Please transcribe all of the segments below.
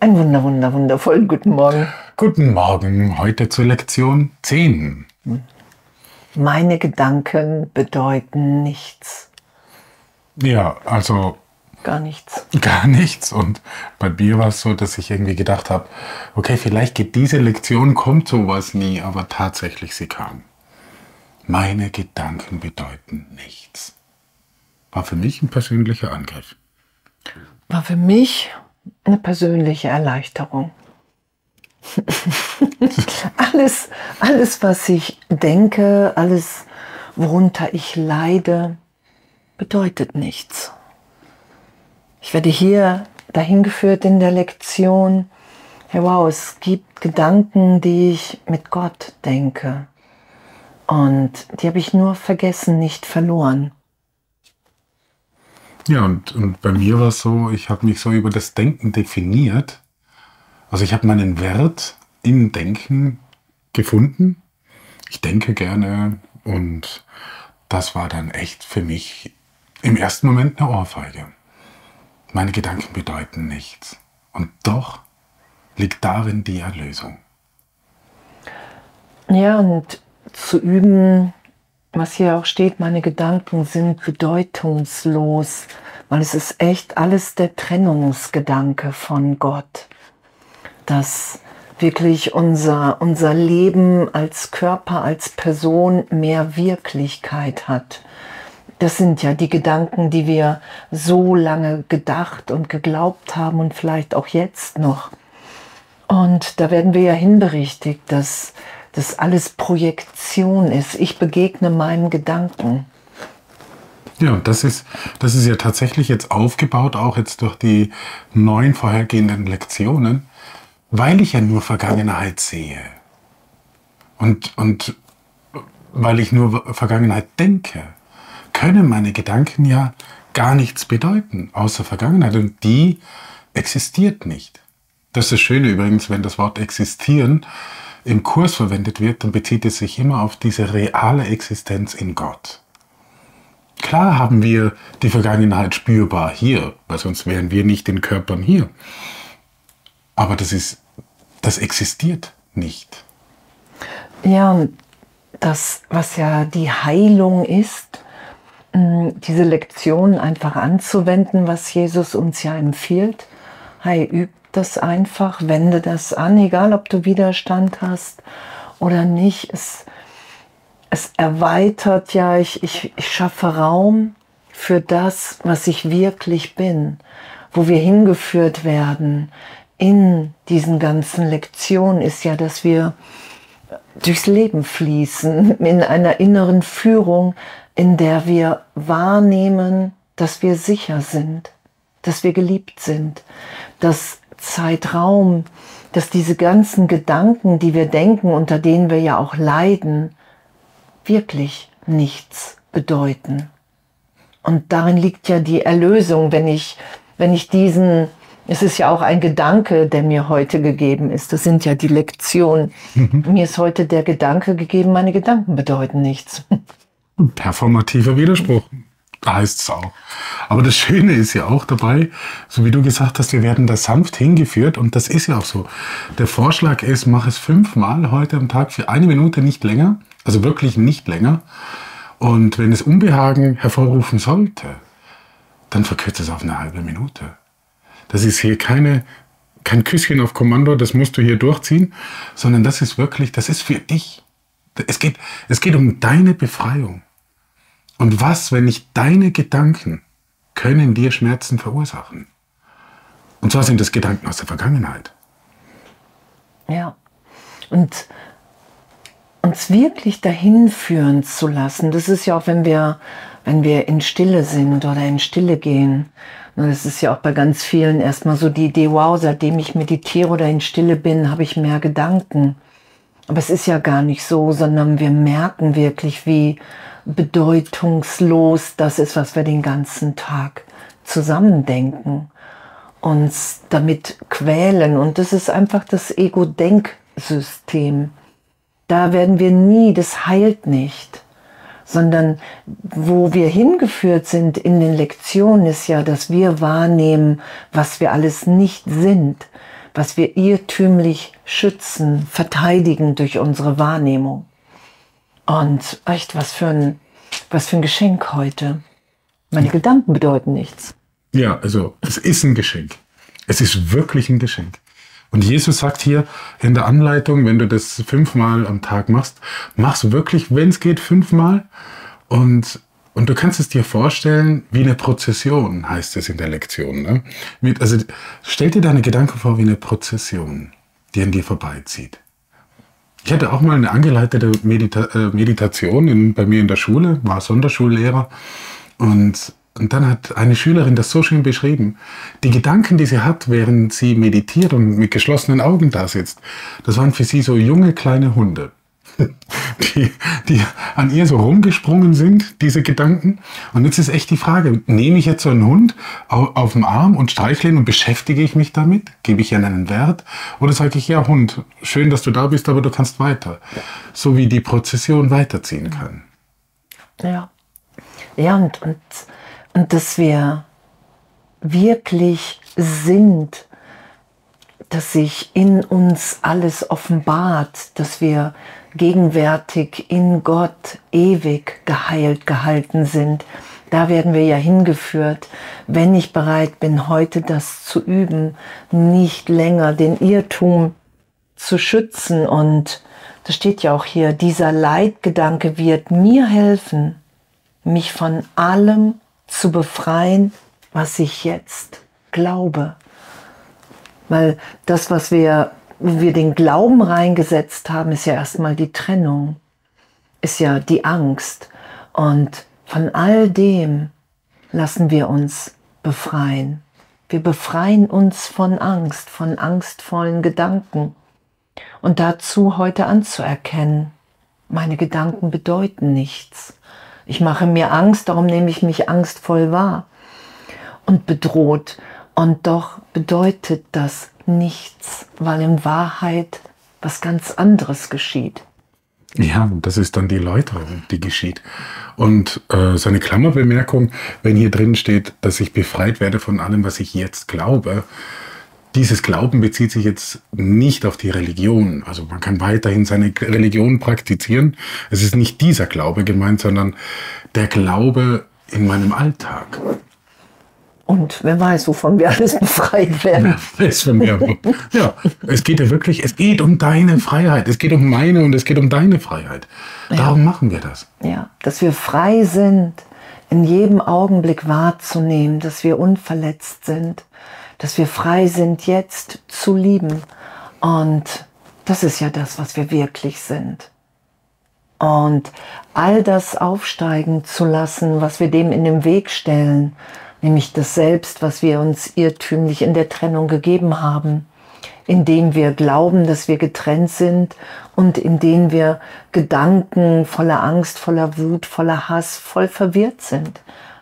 Ein wunder, wunder, wundervollen guten Morgen. Guten Morgen, heute zur Lektion 10. Meine Gedanken bedeuten nichts. Ja, also Gar nichts. gar nichts. Und bei mir war es so, dass ich irgendwie gedacht habe, okay, vielleicht geht diese Lektion, kommt sowas nie, aber tatsächlich sie kam. Meine Gedanken bedeuten nichts. War für mich ein persönlicher Angriff. War für mich eine persönliche Erleichterung. alles, alles, was ich denke, alles, worunter ich leide, bedeutet nichts. Ich werde hier dahin geführt in der Lektion, ja wow, es gibt Gedanken, die ich mit Gott denke. Und die habe ich nur vergessen, nicht verloren. Ja, und, und bei mir war es so, ich habe mich so über das Denken definiert. Also ich habe meinen Wert im Denken gefunden. Ich denke gerne und das war dann echt für mich im ersten Moment eine Ohrfeige. Meine Gedanken bedeuten nichts. Und doch liegt darin die Erlösung. Ja, und zu üben, was hier auch steht, meine Gedanken sind bedeutungslos, weil es ist echt alles der Trennungsgedanke von Gott, dass wirklich unser, unser Leben als Körper, als Person mehr Wirklichkeit hat. Das sind ja die Gedanken, die wir so lange gedacht und geglaubt haben und vielleicht auch jetzt noch. Und da werden wir ja hinberichtigt, dass das alles Projektion ist. Ich begegne meinen Gedanken. Ja, und das ist, das ist ja tatsächlich jetzt aufgebaut, auch jetzt durch die neun vorhergehenden Lektionen, weil ich ja nur Vergangenheit sehe. Und, und weil ich nur Vergangenheit denke, können meine Gedanken ja gar nichts bedeuten, außer Vergangenheit. Und die existiert nicht. Das ist das Schöne übrigens, wenn das Wort existieren im Kurs verwendet wird, dann bezieht es sich immer auf diese reale Existenz in Gott. Klar haben wir die Vergangenheit spürbar hier, weil sonst wären wir nicht in Körpern hier. Aber das ist, das existiert nicht. Ja, das, was ja die Heilung ist, mh, diese Lektion einfach anzuwenden, was Jesus uns ja empfiehlt. Hey, üb das einfach, wende das an, egal ob du Widerstand hast oder nicht. Es, es erweitert ja, ich, ich, ich schaffe Raum für das, was ich wirklich bin, wo wir hingeführt werden in diesen ganzen Lektionen, ist ja, dass wir durchs Leben fließen, in einer inneren Führung, in der wir wahrnehmen, dass wir sicher sind, dass wir geliebt sind, dass Zeitraum, dass diese ganzen Gedanken, die wir denken, unter denen wir ja auch leiden, wirklich nichts bedeuten. Und darin liegt ja die Erlösung, wenn ich, wenn ich diesen, es ist ja auch ein Gedanke, der mir heute gegeben ist. Das sind ja die Lektionen. Mir ist heute der Gedanke gegeben, meine Gedanken bedeuten nichts. Performativer Widerspruch heißt es auch. Aber das Schöne ist ja auch dabei, so wie du gesagt hast, wir werden da sanft hingeführt und das ist ja auch so. Der Vorschlag ist, mach es fünfmal heute am Tag für eine Minute, nicht länger. Also wirklich nicht länger. Und wenn es Unbehagen hervorrufen sollte, dann verkürze es auf eine halbe Minute. Das ist hier keine, kein Küsschen auf Kommando, das musst du hier durchziehen, sondern das ist wirklich, das ist für dich. Es geht, es geht um deine Befreiung. Und was, wenn nicht deine Gedanken können dir Schmerzen verursachen? Und zwar sind das Gedanken aus der Vergangenheit. Ja. Und uns wirklich dahin führen zu lassen, das ist ja auch, wenn wir, wenn wir in Stille sind oder in Stille gehen. Das ist ja auch bei ganz vielen erstmal so die Idee, wow, seitdem ich meditiere oder in Stille bin, habe ich mehr Gedanken. Aber es ist ja gar nicht so, sondern wir merken wirklich, wie bedeutungslos das ist, was wir den ganzen Tag zusammendenken, uns damit quälen. Und das ist einfach das Ego-Denksystem. Da werden wir nie, das heilt nicht. sondern wo wir hingeführt sind in den Lektionen ist ja, dass wir wahrnehmen, was wir alles nicht sind, was wir irrtümlich schützen, verteidigen durch unsere Wahrnehmung. Und echt, was für ein, was für ein Geschenk heute. Meine Gedanken bedeuten nichts. Ja, also es ist ein Geschenk. Es ist wirklich ein Geschenk. Und Jesus sagt hier in der Anleitung, wenn du das fünfmal am Tag machst, mach's wirklich, wenn es geht, fünfmal. Und, und du kannst es dir vorstellen wie eine Prozession, heißt es in der Lektion. Ne? Mit, also stell dir deine Gedanken vor wie eine Prozession, die an dir vorbeizieht. Ich hatte auch mal eine angeleitete Medita äh, Meditation in, bei mir in der Schule, war Sonderschullehrer. Und und dann hat eine Schülerin das so schön beschrieben. Die Gedanken, die sie hat, während sie meditiert und mit geschlossenen Augen da sitzt, das waren für sie so junge kleine Hunde, die, die an ihr so rumgesprungen sind, diese Gedanken. Und jetzt ist echt die Frage, nehme ich jetzt so einen Hund auf, auf den Arm und streichle ihn und beschäftige ich mich damit? Gebe ich ihr einen Wert? Oder sage ich, ja Hund, schön, dass du da bist, aber du kannst weiter. So wie die Prozession weiterziehen kann. Ja. Ja, und, und und dass wir wirklich sind, dass sich in uns alles offenbart, dass wir gegenwärtig in Gott ewig geheilt gehalten sind. Da werden wir ja hingeführt, wenn ich bereit bin, heute das zu üben, nicht länger den Irrtum zu schützen. Und das steht ja auch hier, dieser Leitgedanke wird mir helfen, mich von allem zu befreien, was ich jetzt glaube. Weil das, was wir, wo wir den Glauben reingesetzt haben, ist ja erstmal die Trennung, ist ja die Angst. Und von all dem lassen wir uns befreien. Wir befreien uns von Angst, von angstvollen Gedanken. Und dazu heute anzuerkennen, meine Gedanken bedeuten nichts. Ich mache mir Angst, darum nehme ich mich angstvoll wahr und bedroht. Und doch bedeutet das nichts, weil in Wahrheit was ganz anderes geschieht. Ja, das ist dann die Läuterung, die geschieht. Und äh, so eine Klammerbemerkung, wenn hier drin steht, dass ich befreit werde von allem, was ich jetzt glaube, dieses Glauben bezieht sich jetzt nicht auf die Religion. Also man kann weiterhin seine Religion praktizieren. Es ist nicht dieser Glaube gemeint, sondern der Glaube in meinem Alltag. Und wer weiß, wovon wir alles befreit werden. Ja, es geht ja wirklich, es geht um deine Freiheit. Es geht um meine und es geht um deine Freiheit. Darum ja. machen wir das. Ja, dass wir frei sind, in jedem Augenblick wahrzunehmen, dass wir unverletzt sind, dass wir frei sind, jetzt zu lieben. Und das ist ja das, was wir wirklich sind. Und all das aufsteigen zu lassen, was wir dem in den Weg stellen, nämlich das Selbst, was wir uns irrtümlich in der Trennung gegeben haben, indem wir glauben, dass wir getrennt sind und indem wir Gedanken voller Angst, voller Wut, voller Hass, voll verwirrt sind.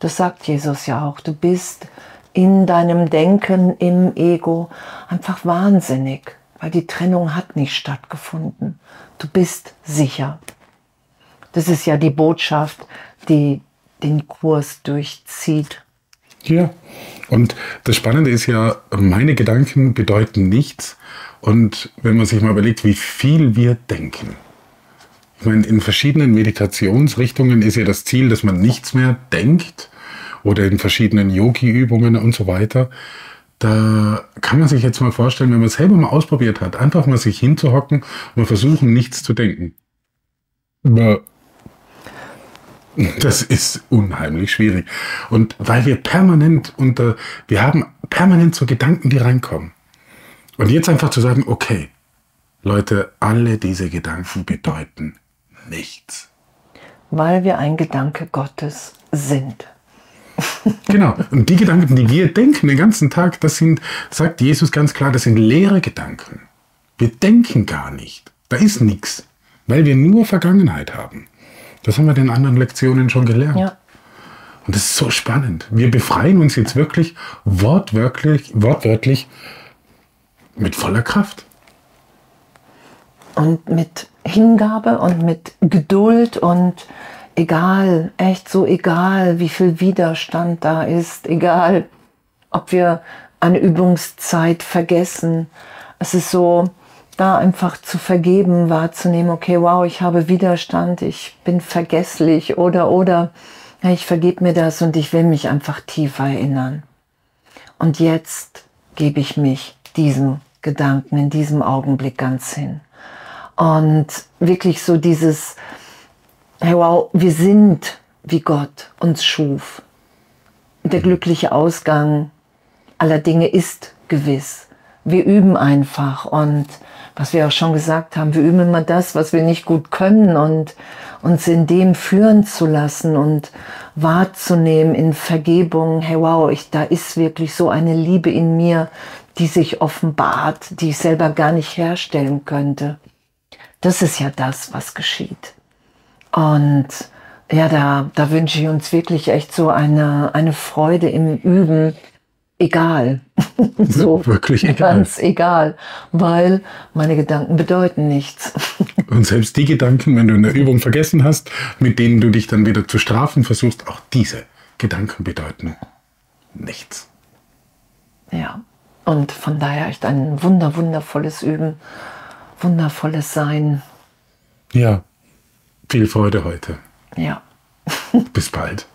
Das sagt Jesus ja auch. Du bist in deinem Denken im Ego einfach wahnsinnig, weil die Trennung hat nicht stattgefunden. Du bist sicher. Das ist ja die Botschaft, die den Kurs durchzieht. Ja, und das Spannende ist ja, meine Gedanken bedeuten nichts. Und wenn man sich mal überlegt, wie viel wir denken. Ich meine, in verschiedenen Meditationsrichtungen ist ja das Ziel, dass man nichts mehr denkt, oder in verschiedenen Yogi-Übungen und so weiter. Da kann man sich jetzt mal vorstellen, wenn man es selber mal ausprobiert hat, einfach mal sich hinzuhocken und versuchen, nichts zu denken. Das ist unheimlich schwierig. Und weil wir permanent unter, wir haben permanent so Gedanken, die reinkommen. Und jetzt einfach zu sagen, okay, Leute, alle diese Gedanken bedeuten nichts. Weil wir ein Gedanke Gottes sind. Genau. Und die Gedanken, die wir denken den ganzen Tag, das sind, sagt Jesus ganz klar, das sind leere Gedanken. Wir denken gar nicht. Da ist nichts, weil wir nur Vergangenheit haben. Das haben wir in den anderen Lektionen schon gelernt. Ja. Und das ist so spannend. Wir befreien uns jetzt wirklich wortwörtlich, wortwörtlich mit voller Kraft. Und mit Hingabe und mit Geduld und egal, echt so egal, wie viel Widerstand da ist, egal, ob wir eine Übungszeit vergessen. Es ist so, da einfach zu vergeben, wahrzunehmen, okay, wow, ich habe Widerstand, ich bin vergesslich oder, oder, ich vergebe mir das und ich will mich einfach tiefer erinnern. Und jetzt gebe ich mich diesem Gedanken in diesem Augenblick ganz hin. Und wirklich so dieses, hey wow, wir sind wie Gott uns schuf. Der glückliche Ausgang aller Dinge ist gewiss. Wir üben einfach und was wir auch schon gesagt haben, wir üben immer das, was wir nicht gut können und uns in dem führen zu lassen und wahrzunehmen in Vergebung, hey wow, ich, da ist wirklich so eine Liebe in mir, die sich offenbart, die ich selber gar nicht herstellen könnte. Das ist ja das, was geschieht. Und ja, da, da wünsche ich uns wirklich echt so eine, eine Freude im Üben, egal. so wirklich egal. Ganz egal, weil meine Gedanken bedeuten nichts. Und selbst die Gedanken, wenn du in der Übung vergessen hast, mit denen du dich dann wieder zu strafen versuchst, auch diese Gedanken bedeuten nichts. Ja, und von daher echt ein wunder, wundervolles Üben, wundervolles Sein. Ja, viel Freude heute. Ja. Bis bald.